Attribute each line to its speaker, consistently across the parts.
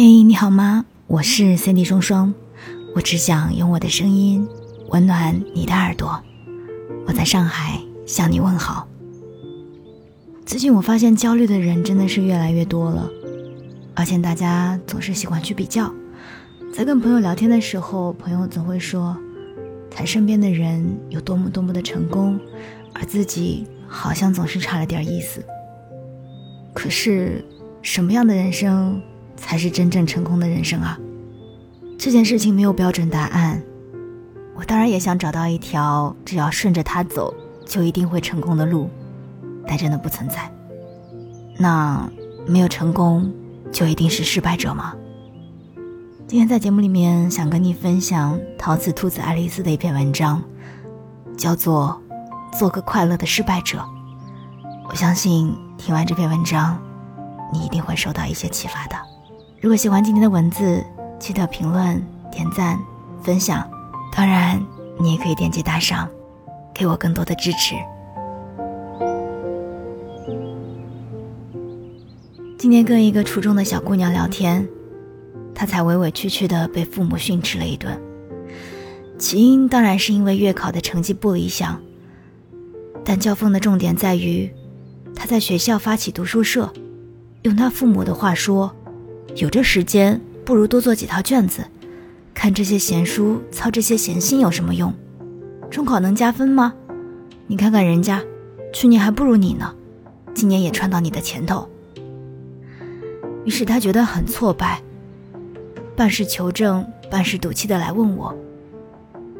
Speaker 1: 嘿，你好吗？我是 Cindy 双双，我只想用我的声音温暖你的耳朵。我在上海向你问好。最近我发现焦虑的人真的是越来越多了，而且大家总是喜欢去比较。在跟朋友聊天的时候，朋友总会说，他身边的人有多么多么的成功，而自己好像总是差了点意思。可是，什么样的人生？才是真正成功的人生啊！这件事情没有标准答案，我当然也想找到一条只要顺着它走就一定会成功的路，但真的不存在。那没有成功就一定是失败者吗？今天在节目里面想跟你分享陶瓷兔子爱丽丝的一篇文章，叫做《做个快乐的失败者》。我相信听完这篇文章，你一定会受到一些启发的。如果喜欢今天的文字，记得评论、点赞、分享。当然，你也可以点击打赏，给我更多的支持。今天跟一个初中的小姑娘聊天，她才委委屈屈的被父母训斥了一顿。起因当然是因为月考的成绩不理想，但教风的重点在于，她在学校发起读书社，用她父母的话说。有这时间，不如多做几套卷子，看这些闲书，操这些闲心有什么用？中考能加分吗？你看看人家，去年还不如你呢，今年也穿到你的前头。于是他觉得很挫败，半是求证，半是赌气的来问我，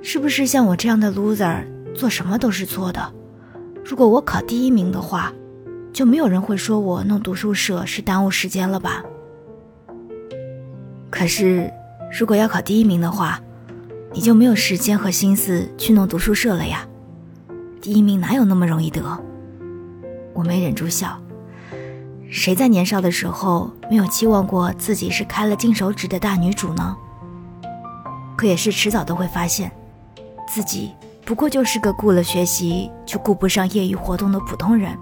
Speaker 1: 是不是像我这样的 loser，做什么都是错的？如果我考第一名的话，就没有人会说我弄读书社是耽误时间了吧？可是，如果要考第一名的话，你就没有时间和心思去弄读书社了呀。第一名哪有那么容易得？我没忍住笑。谁在年少的时候没有期望过自己是开了金手指的大女主呢？可也是迟早都会发现，自己不过就是个顾了学习就顾不上业余活动的普通人。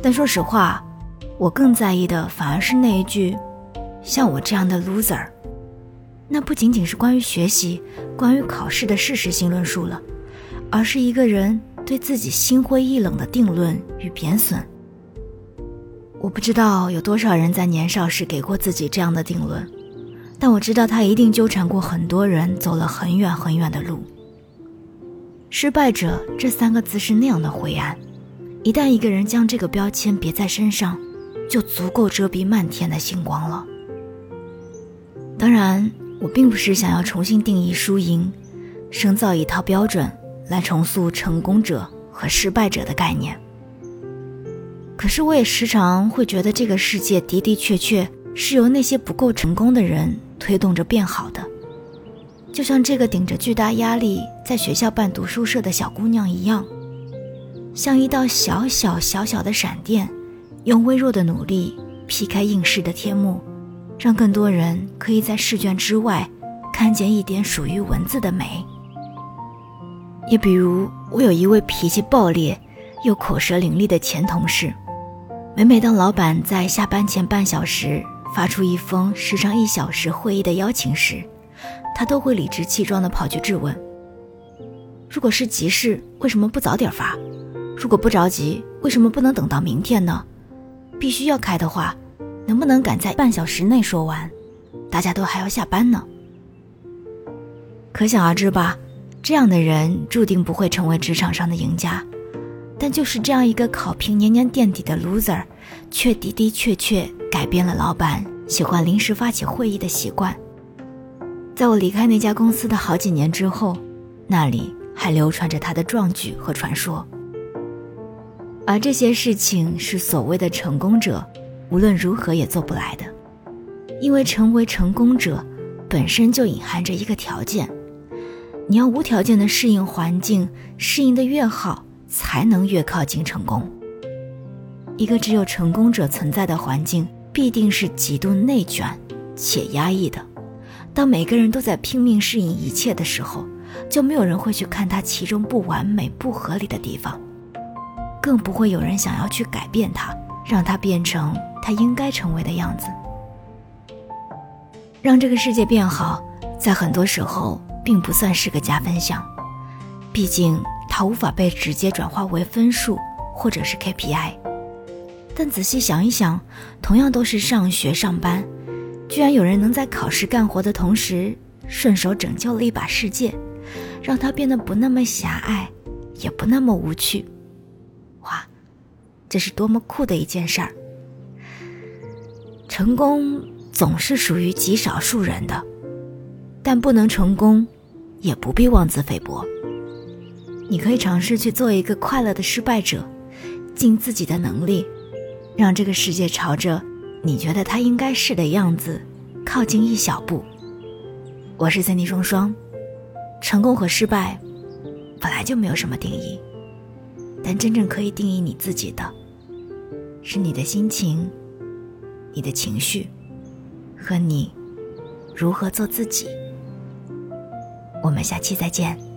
Speaker 1: 但说实话，我更在意的反而是那一句。像我这样的 loser，那不仅仅是关于学习、关于考试的事实性论述了，而是一个人对自己心灰意冷的定论与贬损。我不知道有多少人在年少时给过自己这样的定论，但我知道他一定纠缠过很多人，走了很远很远的路。失败者这三个字是那样的灰暗，一旦一个人将这个标签别在身上，就足够遮蔽漫天的星光了。当然，我并不是想要重新定义输赢，生造一套标准来重塑成功者和失败者的概念。可是，我也时常会觉得这个世界的的确确是由那些不够成功的人推动着变好的，就像这个顶着巨大压力在学校办读书社的小姑娘一样，像一道小小小小的闪电，用微弱的努力劈开应试的天幕。让更多人可以在试卷之外看见一点属于文字的美。也比如，我有一位脾气暴烈又口舌伶俐的前同事，每每当老板在下班前半小时发出一封时长一小时会议的邀请时，他都会理直气壮地跑去质问：如果是急事，为什么不早点发？如果不着急，为什么不能等到明天呢？必须要开的话。能不能赶在半小时内说完？大家都还要下班呢。可想而知吧，这样的人注定不会成为职场上的赢家。但就是这样一个考评年年垫底的 loser，却的的确确改变了老板喜欢临时发起会议的习惯。在我离开那家公司的好几年之后，那里还流传着他的壮举和传说。而这些事情是所谓的成功者。无论如何也做不来的，因为成为成功者本身就隐含着一个条件：你要无条件的适应环境，适应的越好，才能越靠近成功。一个只有成功者存在的环境，必定是极度内卷且压抑的。当每个人都在拼命适应一切的时候，就没有人会去看它其中不完美、不合理的地方，更不会有人想要去改变它，让它变成。他应该成为的样子。让这个世界变好，在很多时候并不算是个加分项，毕竟它无法被直接转化为分数或者是 KPI。但仔细想一想，同样都是上学上班，居然有人能在考试干活的同时，顺手拯救了一把世界，让它变得不那么狭隘，也不那么无趣。哇，这是多么酷的一件事儿！成功总是属于极少数人的，但不能成功，也不必妄自菲薄。你可以尝试去做一个快乐的失败者，尽自己的能力。让这个世界朝着你觉得它应该是的样子靠近一小步。我是三 D 双双，成功和失败本来就没有什么定义，但真正可以定义你自己的，是你的心情、你的情绪和你如何做自己。我们下期再见。